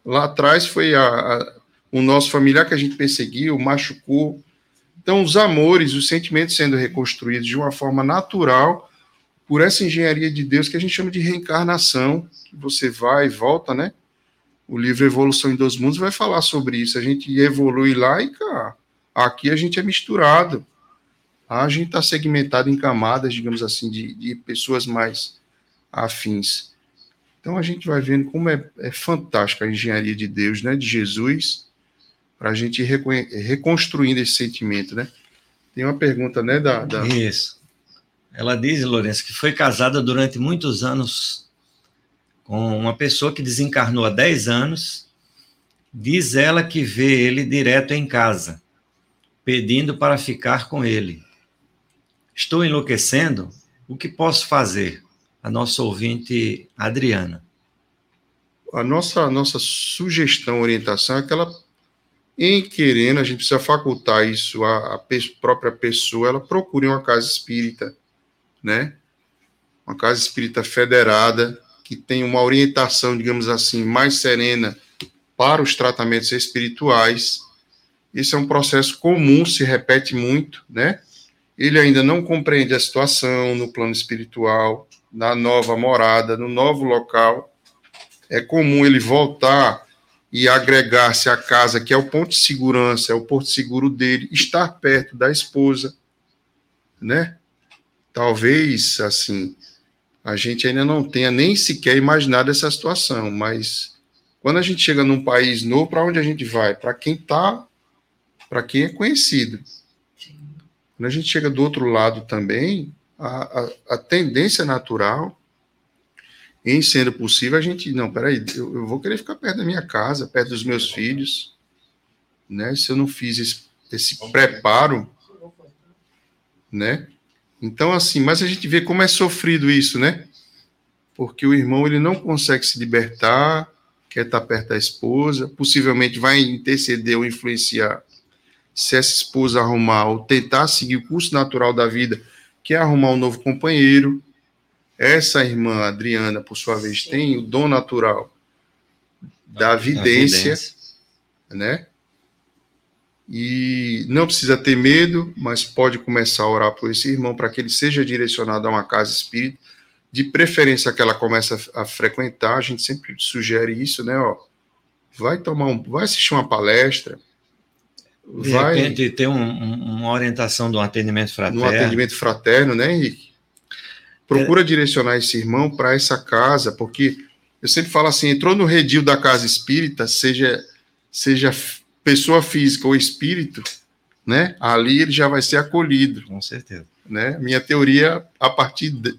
Speaker 3: lá atrás foi a, a, o nosso familiar que a gente perseguiu, machucou. Então, os amores, os sentimentos sendo reconstruídos de uma forma natural por essa engenharia de Deus que a gente chama de reencarnação, que você vai e volta, né? O livro Evolução em Dois Mundos vai falar sobre isso. A gente evolui lá e cá. Aqui a gente é misturado. A gente está segmentado em camadas, digamos assim, de, de pessoas mais afins. Então a gente vai vendo como é, é fantástica a engenharia de Deus, né? De Jesus, para a gente ir reconstruindo esse sentimento, né? Tem uma pergunta, né, da, da...
Speaker 2: Isso. Ela diz, Lourenço, que foi casada durante muitos anos com uma pessoa que desencarnou há 10 anos. Diz ela que vê ele direto em casa, pedindo para ficar com ele. Estou enlouquecendo? O que posso fazer? A nossa ouvinte Adriana.
Speaker 3: A nossa, a nossa sugestão, orientação é que ela, em querendo, a gente precisa facultar isso à, à própria pessoa, ela procure uma casa espírita né? Uma casa espírita federada, que tem uma orientação, digamos assim, mais serena para os tratamentos espirituais. Isso é um processo comum, se repete muito, né? Ele ainda não compreende a situação no plano espiritual, na nova morada, no novo local. É comum ele voltar e agregar-se à casa, que é o ponto de segurança, é o porto seguro dele, estar perto da esposa, né? talvez, assim, a gente ainda não tenha nem sequer imaginado essa situação, mas quando a gente chega num país novo, para onde a gente vai? Para quem está, para quem é conhecido. Quando a gente chega do outro lado também, a, a, a, tendência natural, em sendo possível, a gente, não, peraí, eu, eu vou querer ficar perto da minha casa, perto dos meus filhos, né? Se eu não fiz esse, esse preparo, né? Então, assim, mas a gente vê como é sofrido isso, né? Porque o irmão ele não consegue se libertar, quer estar perto da esposa, possivelmente vai interceder ou influenciar se essa esposa arrumar ou tentar seguir o curso natural da vida, que é arrumar um novo companheiro. Essa irmã Adriana, por sua vez, tem o dom natural da vidência, né? E não precisa ter medo, mas pode começar a orar por esse irmão para que ele seja direcionado a uma casa espírita, de preferência que ela comece a, frequentar, a gente sempre sugere isso, né, ó, vai tomar um, vai assistir uma palestra,
Speaker 2: de vai repente ter um, uma orientação do atendimento fraterno.
Speaker 3: No atendimento fraterno, né, Henrique? Procura é... direcionar esse irmão para essa casa, porque eu sempre falo assim, entrou no redil da casa espírita, seja seja pessoa física ou espírito, né? Ali ele já vai ser acolhido.
Speaker 2: Com certeza.
Speaker 3: Né? Minha teoria, a partir de,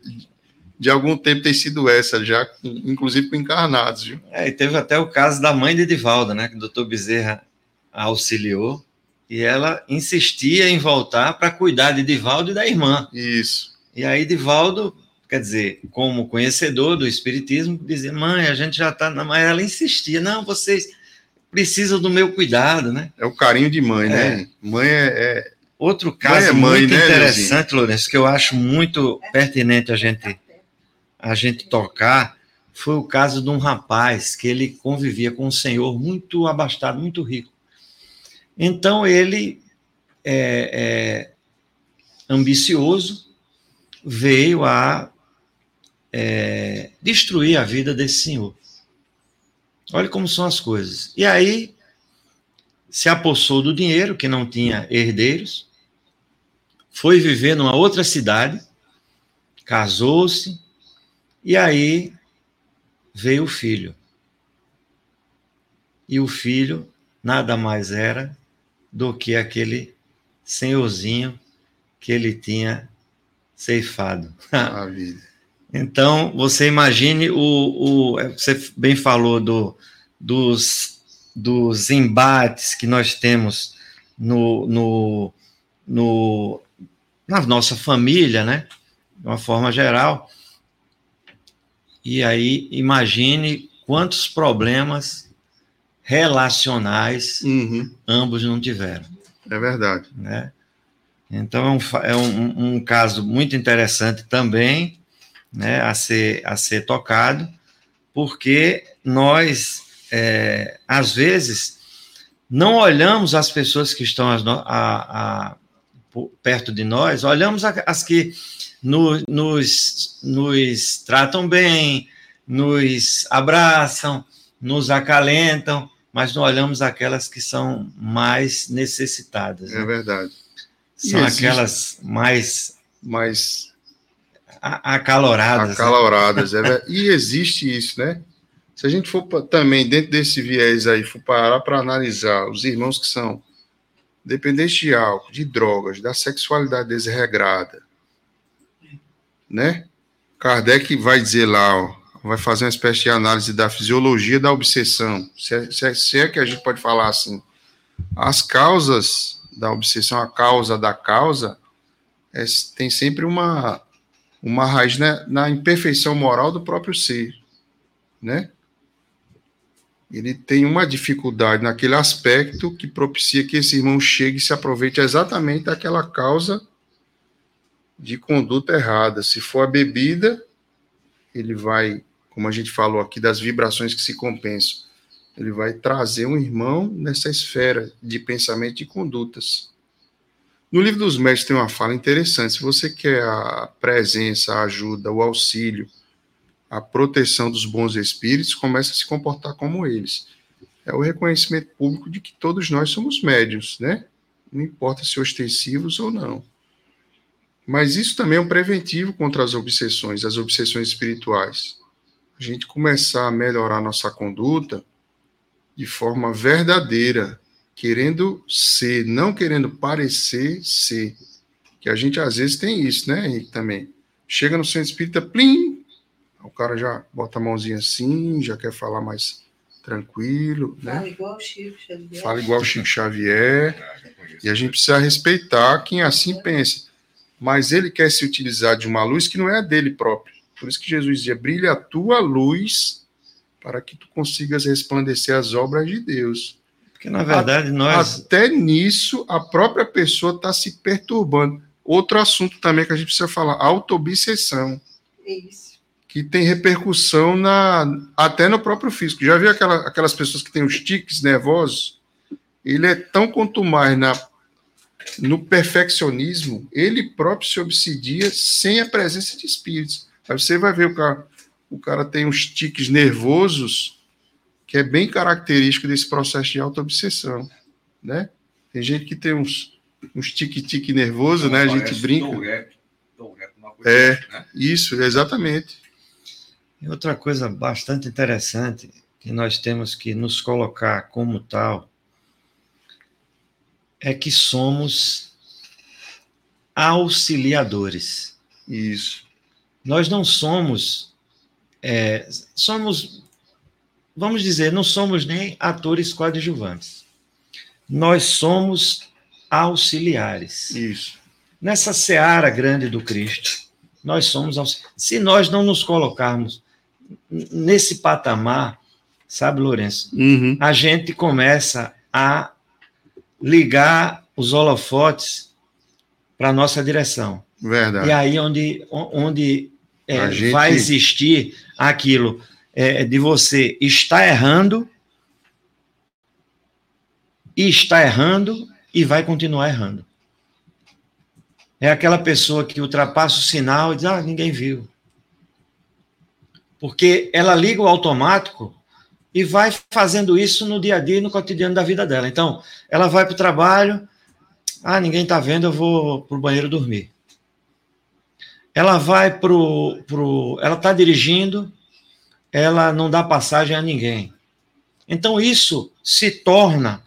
Speaker 3: de algum tempo, tem sido essa, já, inclusive com encarnados. Viu?
Speaker 2: É, e teve até o caso da mãe de Edivaldo, né? Que o doutor Bezerra auxiliou, e ela insistia em voltar para cuidar de Edivaldo e da irmã.
Speaker 3: Isso.
Speaker 2: E aí, Edivaldo, quer dizer, como conhecedor do Espiritismo, dizia: mãe, a gente já está. Mas ela insistia: não, vocês precisa do meu cuidado, né?
Speaker 3: É o carinho de mãe, né? é. né? Mãe é, é...
Speaker 2: Outro caso é mãe, muito né, interessante, Lourenço, que eu acho muito pertinente a gente, a gente tocar, foi o caso de um rapaz que ele convivia com um senhor muito abastado, muito rico. Então ele, é, é, ambicioso, veio a é, destruir a vida desse senhor. Olha como são as coisas. E aí se apossou do dinheiro, que não tinha herdeiros, foi viver numa outra cidade, casou-se, e aí veio o filho. E o filho nada mais era do que aquele senhorzinho que ele tinha ceifado.
Speaker 3: Maravilha.
Speaker 2: Então, você imagine o, o você bem falou do, dos, dos embates que nós temos no, no, no, na nossa família, né? de uma forma geral. E aí, imagine quantos problemas relacionais
Speaker 3: Uhum.
Speaker 2: ambos não tiveram.
Speaker 3: É verdade.
Speaker 2: Né? Então, é, um, é um, um caso muito interessante também né, a, ser, a ser tocado, porque nós, é, às vezes, não olhamos as pessoas que estão a- a- perto de nós, olhamos as que no- nos, nos tratam bem, nos abraçam, nos acalentam, mas não olhamos aquelas que são mais necessitadas.
Speaker 3: É
Speaker 2: né?
Speaker 3: verdade.
Speaker 2: São
Speaker 3: existe-
Speaker 2: aquelas mais
Speaker 3: Mas
Speaker 2: a- acaloradas. né?
Speaker 3: acaloradas. É e existe isso, né? Se a gente for também, dentro desse viés aí, for parar para analisar os irmãos que são dependentes de álcool, de drogas, da sexualidade desregrada, né? Kardec vai dizer lá, ó, vai fazer uma espécie de análise da fisiologia da obsessão, se é, se é- se é que a gente pode falar assim. As causas da obsessão, a causa da causa, é, tem sempre uma, uma raiz né, na imperfeição moral do próprio ser, né? Ele tem uma dificuldade naquele aspecto que propicia que esse irmão chegue e se aproveite exatamente daquela causa de conduta errada. Se for a bebida, ele vai, como a gente falou aqui, das vibrações que se compensam, ele vai trazer um irmão nessa esfera de pensamento e condutas. No livro dos médicos tem uma fala interessante. Se você quer a presença, a ajuda, o auxílio, a proteção dos bons espíritos, comece a se comportar como eles. É o reconhecimento público de que todos nós somos médios, né? Não importa se ostensivos ou não. Mas isso também é um preventivo contra as obsessões, as obsessões espirituais. A gente começar a melhorar nossa conduta de forma verdadeira, querendo ser, não querendo parecer ser. Que a gente às vezes tem isso, né, Henrique, também. Chega no centro espírita, plim, o cara já bota a mãozinha assim, já quer falar mais tranquilo, né?
Speaker 4: Fala igual o Chico Xavier.
Speaker 3: Fala igual o Chico Xavier. E a gente precisa respeitar quem assim pensa. Mas ele quer se utilizar de uma luz que não é a dele próprio. Por isso que Jesus dizia: brilha a tua luz para que tu consigas resplandecer as obras de Deus.
Speaker 2: Porque, na verdade, nós.
Speaker 3: Até nisso, a própria pessoa está se perturbando. Outro assunto também que a gente precisa falar: autoobsessão,
Speaker 4: É isso.
Speaker 3: que tem repercussão na, até no próprio físico. Já viu aquela, aquelas pessoas que têm os tiques nervosos? Ele é tão quanto mais na, no perfeccionismo, ele próprio se obsidia sem a presença de espíritos. Aí você vai ver o cara, o cara tem uns tiques nervosos que é bem característico desse processo de autoobsessão, né? Tem gente que tem uns, uns tique-tique nervoso, né? A gente brinca. É.
Speaker 5: né?
Speaker 3: Isso, exatamente.
Speaker 2: E outra coisa bastante interessante que nós temos que nos colocar como tal é que somos auxiliadores.
Speaker 3: Isso.
Speaker 2: Nós não somos, é, somos, vamos dizer, não somos nem atores coadjuvantes. Nós somos auxiliares.
Speaker 3: Isso.
Speaker 2: Nessa seara grande do Cristo, nós somos auxiliares. Se nós não nos colocarmos nesse patamar, sabe, Lourenço,
Speaker 3: Uhum.
Speaker 2: a gente começa a ligar os holofotes para a nossa direção.
Speaker 3: Verdade.
Speaker 2: E aí onde, onde é,
Speaker 3: gente-
Speaker 2: vai existir aquilo é, de você estar errando, e está errando, e vai continuar errando. É aquela pessoa que ultrapassa o sinal e diz, ah, ninguém viu. Porque ela liga o automático e vai fazendo isso no dia a dia, no cotidiano da vida dela. Então, ela vai para o trabalho, ah, ninguém está vendo, eu vou para o banheiro dormir. Ela vai para o. Ela está dirigindo, ela não dá passagem a ninguém. Então, isso se torna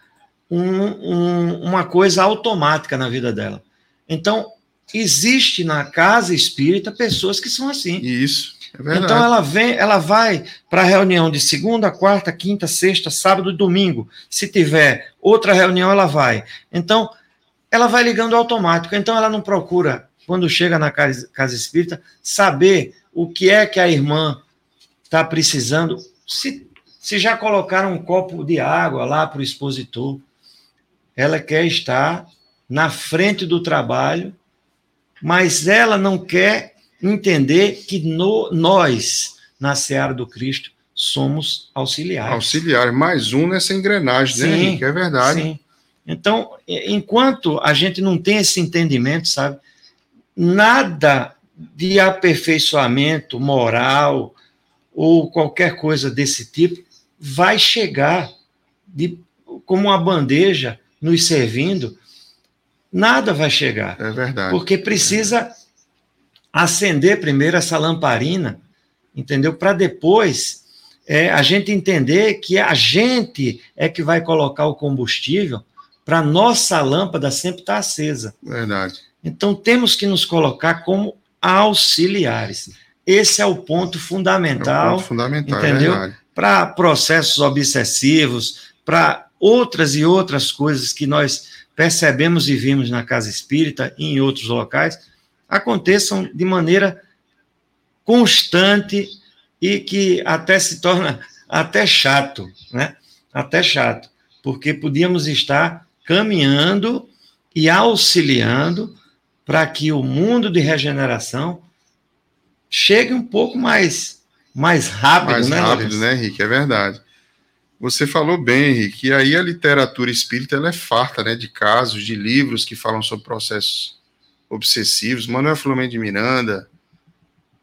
Speaker 2: um, um, uma coisa automática na vida dela. Então, existe na casa espírita pessoas que são assim.
Speaker 3: Isso. É.
Speaker 2: Então ela vem, ela vai para a reunião de segunda, quarta, quinta, sexta, sábado e domingo. Se tiver outra reunião, ela vai. Então ela vai ligando automático. Então ela não procura quando chega na casa, casa espírita, saber o que é que a irmã está precisando. Se, se já colocaram um copo de água lá para o expositor, ela quer estar na frente do trabalho, mas ela não quer entender que no, nós, na Seara do Cristo, somos auxiliares.
Speaker 3: Auxiliar, mais um nessa engrenagem, né, Henrique? É verdade. Sim.
Speaker 2: Então, enquanto a gente não tem esse entendimento, sabe, nada de aperfeiçoamento moral ou qualquer coisa desse tipo vai chegar de, como uma bandeja nos servindo, nada vai chegar.
Speaker 3: É verdade.
Speaker 2: Porque precisa acender primeiro essa lamparina, entendeu? Para depois é, a gente entender que a gente é que vai colocar o combustível para nossa lâmpada sempre estar tá acesa.
Speaker 3: Verdade.
Speaker 2: Então temos que nos colocar como auxiliares. Esse é o ponto fundamental. É o ponto
Speaker 3: fundamental,
Speaker 2: é entendeu? É para processos obsessivos, para outras e outras coisas que nós percebemos e vimos na casa espírita e em outros locais, aconteçam de maneira constante e que até se torna até chato, né? Até chato, porque podíamos estar caminhando e auxiliando para que o mundo de regeneração chegue um pouco mais mais rápido,
Speaker 3: mais
Speaker 2: né?
Speaker 3: Mais rápido, né, Henrique? É verdade. Você falou bem, Henrique, e aí a literatura espírita ela é farta, né, de casos, de livros que falam sobre processos obsessivos. Manuel Flamengo de Miranda,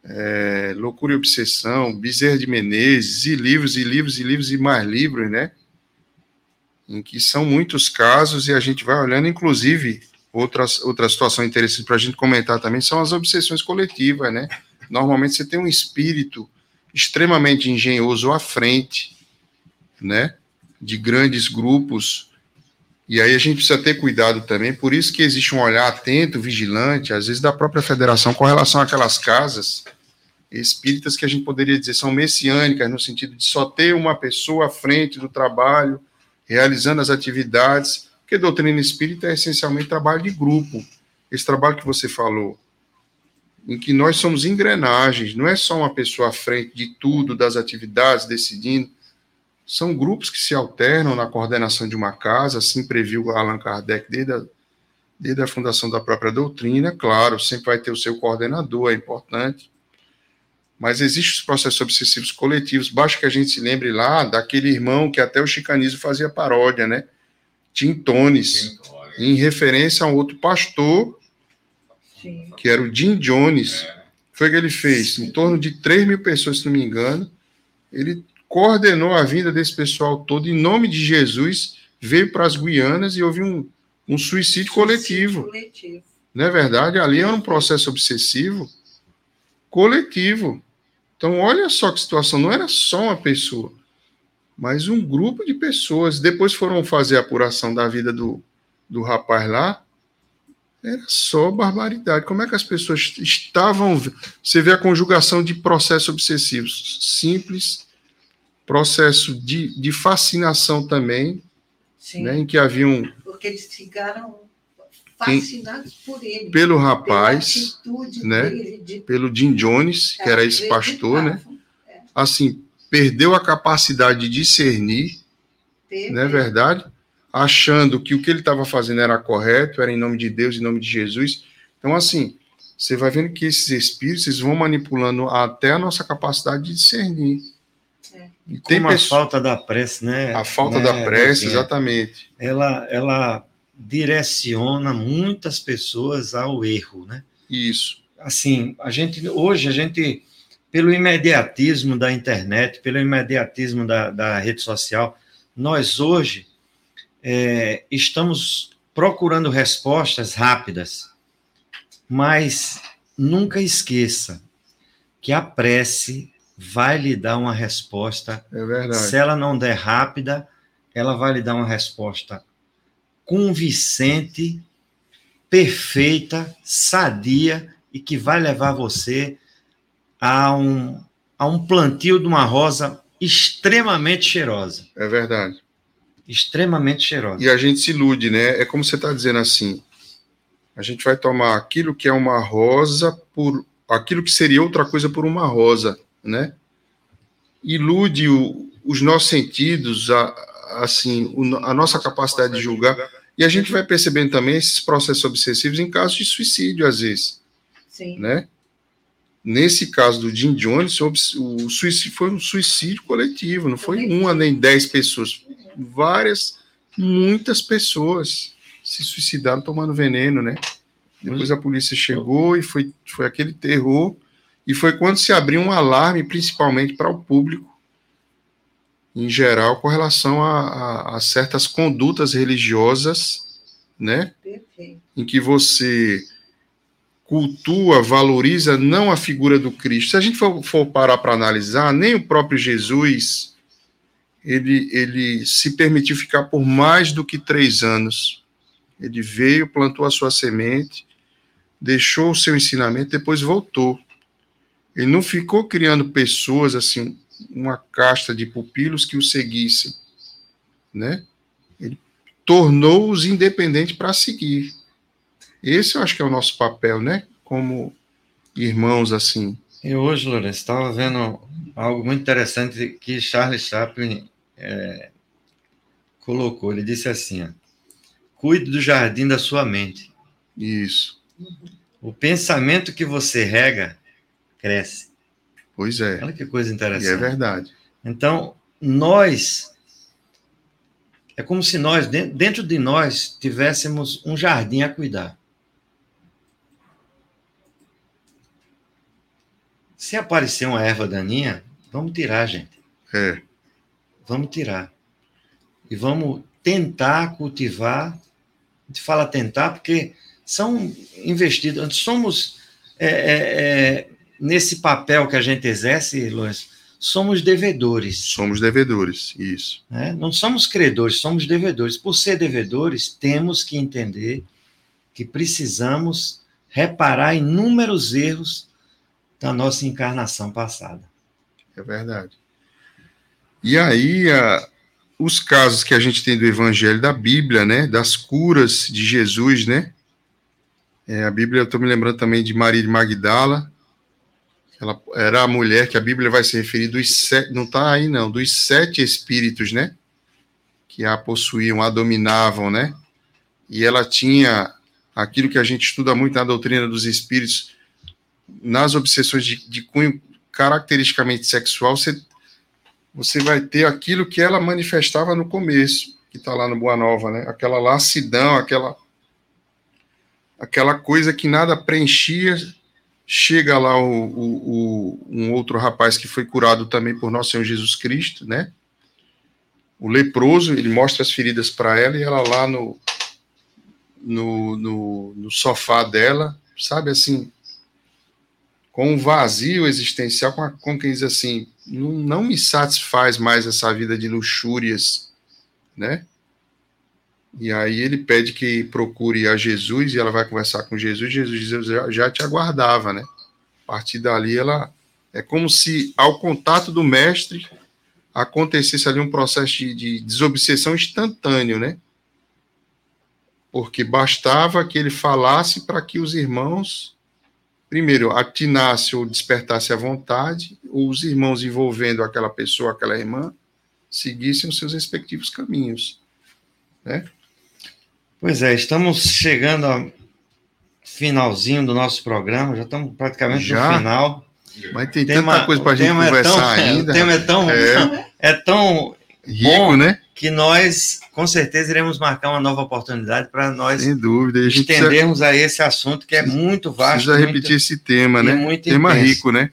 Speaker 3: é, Loucura e Obsessão, Bezerra de Menezes, e livros, e livros, e livros, e mais livros, né? Em que são muitos casos, e a gente vai olhando, inclusive, outras, outra situação interessante para a gente comentar também são as obsessões coletivas, né? Normalmente você tem um espírito extremamente engenhoso à frente, né? De grandes grupos. E aí a gente precisa ter cuidado também, por isso que existe um olhar atento, vigilante, às vezes da própria federação com relação àquelas casas espíritas que a gente poderia dizer são messiânicas, no sentido de só ter uma pessoa à frente do trabalho, realizando as atividades, porque doutrina espírita é essencialmente trabalho de grupo. Esse trabalho que você falou, em que nós somos engrenagens, não é só uma pessoa à frente de tudo, das atividades, decidindo. São grupos que se alternam na coordenação de uma casa, assim previu Allan Kardec desde a, desde a fundação da própria doutrina. Claro, sempre vai ter o seu coordenador, é importante mas existem os processos obsessivos coletivos. Basta que a gente se lembre lá daquele irmão que até o chicanismo fazia paródia, né? Tim Tones, em referência a um outro pastor, Sim. que era o Jim Jones. É. Foi o que ele fez? Em torno de 3 mil pessoas, se não me engano. Ele coordenou a vinda desse pessoal todo em nome de Jesus, veio para as Guianas e houve um, um suicídio, suicídio coletivo. coletivo. Não é verdade? Ali era um processo obsessivo coletivo. Então, olha só que situação, não era só uma pessoa, mas um grupo de pessoas. Depois foram fazer a apuração da vida do, do rapaz lá, era só barbaridade. Como é que as pessoas estavam. Você vê a conjugação de processos obsessivos simples, processo de, de fascinação também, né, em que havia um.
Speaker 4: Porque eles ficaram fascinados por ele.
Speaker 3: Pelo rapaz, né? De... Pelo Jim Jones, que era esse pastor, né? É. Assim, perdeu a capacidade de discernir, não é verdade? Achando que o que ele estava fazendo era correto, era em nome de Deus, em nome de Jesus. Então, assim, você vai vendo que esses espíritos eles vão manipulando até a nossa capacidade de discernir.
Speaker 2: É. E tem Como pessoa... a falta da prece, né?
Speaker 3: A falta né? da prece, exatamente.
Speaker 2: Ela, ela direciona muitas pessoas ao erro, né?
Speaker 3: Isso.
Speaker 2: Assim, a gente hoje a gente pelo imediatismo da internet, pelo imediatismo da, da rede social, nós hoje é, estamos procurando respostas rápidas, mas nunca esqueça que a prece vai lhe dar uma resposta.
Speaker 3: É verdade.
Speaker 2: Se ela não der rápida, ela vai lhe dar uma resposta convincente, perfeita, sadia e que vai levar você a um, a um plantio de uma rosa extremamente cheirosa.
Speaker 3: É verdade.
Speaker 2: Extremamente cheirosa.
Speaker 3: E a gente se ilude, né? É como você está dizendo assim. A gente vai tomar aquilo que é uma rosa por aquilo que seria outra coisa por uma rosa, né? Ilude o, os nossos sentidos, a, assim, a nossa capacidade de julgar. E a gente vai percebendo também esses processos obsessivos em casos de suicídio, às vezes.
Speaker 4: Sim.
Speaker 3: Né? Nesse caso do Jim Jones, o suicídio foi um suicídio coletivo, não foi uma nem dez pessoas. Várias, muitas pessoas se suicidaram tomando veneno, né? Depois a polícia chegou e foi, foi aquele terror. E foi quando se abriu um alarme, principalmente para o público, em geral, com relação a, a, a certas condutas religiosas, né?
Speaker 4: Perfeito.
Speaker 3: Em que você cultua, valoriza não a figura do Cristo. Se a gente for, for parar para analisar, nem o próprio Jesus ele, ele se permitiu ficar por mais do que três anos. Ele veio, plantou a sua semente, deixou o seu ensinamento, depois voltou. Ele não ficou criando pessoas assim, uma casta de pupilos que o seguissem, né? Ele tornou-os independentes para seguir. Esse eu acho que é o nosso papel, né? Como irmãos assim.
Speaker 2: E hoje, Lourenço, estava vendo algo muito interessante que Charles Chaplin é, colocou. Ele disse assim: ó, cuide do jardim da sua mente.
Speaker 3: Isso.
Speaker 2: O pensamento que você rega cresce.
Speaker 3: Pois é.
Speaker 2: Olha que coisa
Speaker 3: E
Speaker 2: interessante.
Speaker 3: é verdade.
Speaker 2: Então, nós. É como se nós, den- dentro de nós, tivéssemos um jardim a cuidar. Se aparecer uma erva daninha, vamos tirar, gente.
Speaker 3: É.
Speaker 2: Vamos tirar. E vamos tentar cultivar. A gente fala tentar porque são investidos. Somos, é, é, é, nesse papel que a gente exerce, Lourenço, somos devedores.
Speaker 3: Somos devedores. Isso.
Speaker 2: né? Não somos credores, somos devedores. Por ser devedores, temos que entender que precisamos reparar inúmeros erros da nossa encarnação passada.
Speaker 3: É verdade. E aí, a- os casos que a gente tem do Evangelho da Bíblia, né? Das curas de Jesus, né? É, a Bíblia, eu estou me lembrando também de Maria de Magdala. Ela era a mulher que a Bíblia vai se referir dos sete, não está aí não, dos sete espíritos, né? Que a possuíam, a dominavam, né? E ela tinha aquilo que a gente estuda muito na doutrina dos espíritos, nas obsessões de, de cunho caracteristicamente sexual, você, você vai ter aquilo que ela manifestava no começo, que está lá no Boa Nova, né? Aquela lassidão, aquela aquela coisa que nada preenchia. Chega lá o, o, o- um outro rapaz que foi curado também por nosso Senhor Jesus Cristo, né? O leproso, ele mostra as feridas para ela e ela lá no, no, no, no sofá dela, sabe assim, com um vazio existencial, com, a, com quem diz assim, não, não me satisfaz mais essa vida de luxúrias, né? E aí ele pede que procure a Jesus e ela vai conversar com Jesus. Jesus diz: Eu já, já te aguardava, né? A partir dali, ela é como se ao contato do mestre acontecesse ali um processo de, de desobsessão instantâneo, né? Porque bastava que ele falasse para que os irmãos, primeiro, atinasse ou despertasse a vontade, ou os irmãos envolvendo aquela pessoa, aquela irmã, seguissem os seus respectivos caminhos.
Speaker 2: Pois é, estamos chegando ao finalzinho do nosso programa, já estamos praticamente
Speaker 3: Já?
Speaker 2: no final.
Speaker 3: Mas tem tanta coisa para a gente
Speaker 2: é
Speaker 3: conversar
Speaker 2: tão-
Speaker 3: ainda.
Speaker 2: O tema é tão,
Speaker 3: É.
Speaker 2: é tão
Speaker 3: Rico,
Speaker 2: bom.
Speaker 3: né?
Speaker 2: que nós, com certeza, iremos marcar uma nova oportunidade para nós
Speaker 3: Sem dúvida. A precisa,
Speaker 2: a esse assunto que é muito vasto.
Speaker 3: precisa
Speaker 2: muito-
Speaker 3: repetir esse tema, né?
Speaker 2: muito
Speaker 3: tema
Speaker 2: intenso.
Speaker 3: rico, né?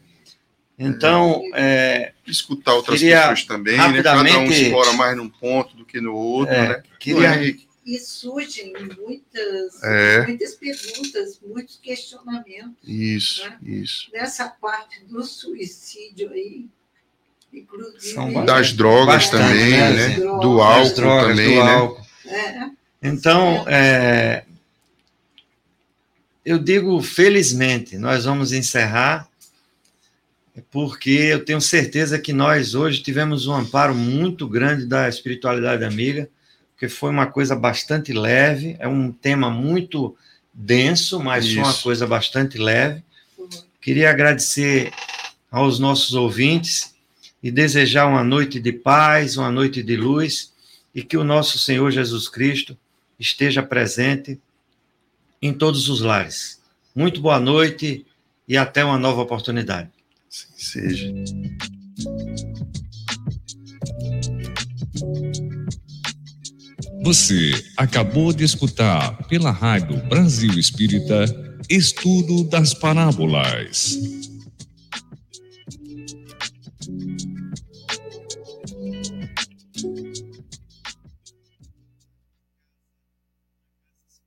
Speaker 2: Então, é,
Speaker 3: Escutar outras pessoas também, né? Cada um explora mais num ponto do que no outro,
Speaker 2: É,
Speaker 3: né?
Speaker 2: queria-
Speaker 3: é?
Speaker 4: E surgem muitas,
Speaker 3: É.
Speaker 4: muitas perguntas, muitos questionamentos
Speaker 3: Isso,
Speaker 4: Né?
Speaker 3: isso.
Speaker 4: nessa parte do suicídio aí.
Speaker 2: São
Speaker 3: Das drogas
Speaker 2: Bastante,
Speaker 3: também,
Speaker 2: né,
Speaker 3: né? Do álcool
Speaker 2: as drogas,
Speaker 3: também,
Speaker 2: do
Speaker 3: né?
Speaker 2: álcool.
Speaker 4: É,
Speaker 2: Então, é, eu digo felizmente, nós vamos encerrar, porque eu tenho certeza que nós hoje tivemos um amparo muito grande da espiritualidade amiga, porque foi uma coisa bastante leve, é um tema muito denso, mas foi uma coisa bastante leve. Queria agradecer aos nossos ouvintes e desejar uma noite de paz, uma noite de luz e que o nosso Senhor Jesus Cristo esteja presente em todos os lares. Muito boa noite e até uma nova oportunidade.
Speaker 3: Sim, seja.
Speaker 1: Você acabou de escutar pela Rádio Brasil Espírita Estudo das Parábolas.